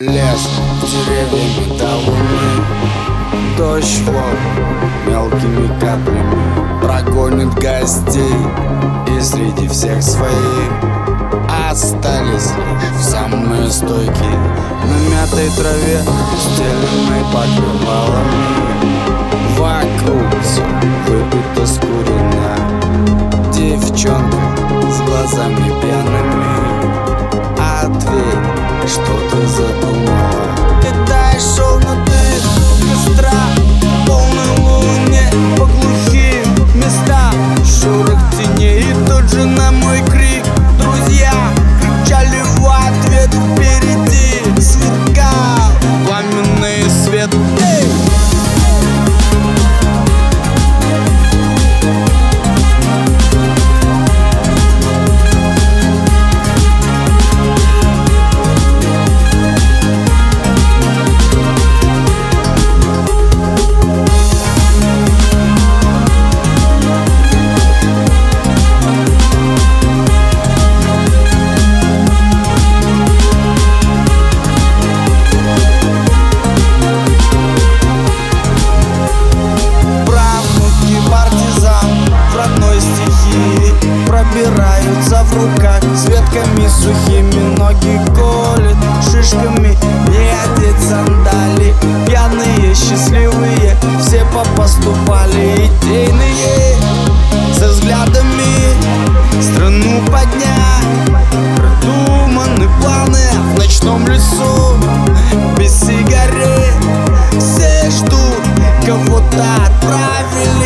Лес деревьями до луны Дождь хлоп мелкими каплями Прогонит гостей И среди всех своих. Остались лишь самые стойкие На мятой траве, стеленной покрывалами. Вокруг все together. руках С ветками сухими ноги колет Шишками не одеть сандали. Пьяные, счастливые, все попоступали Идейные, со взглядами Страну поднять Продуманы планы. В ночном лесу Без сигарет Все ждут, кого-то отправили.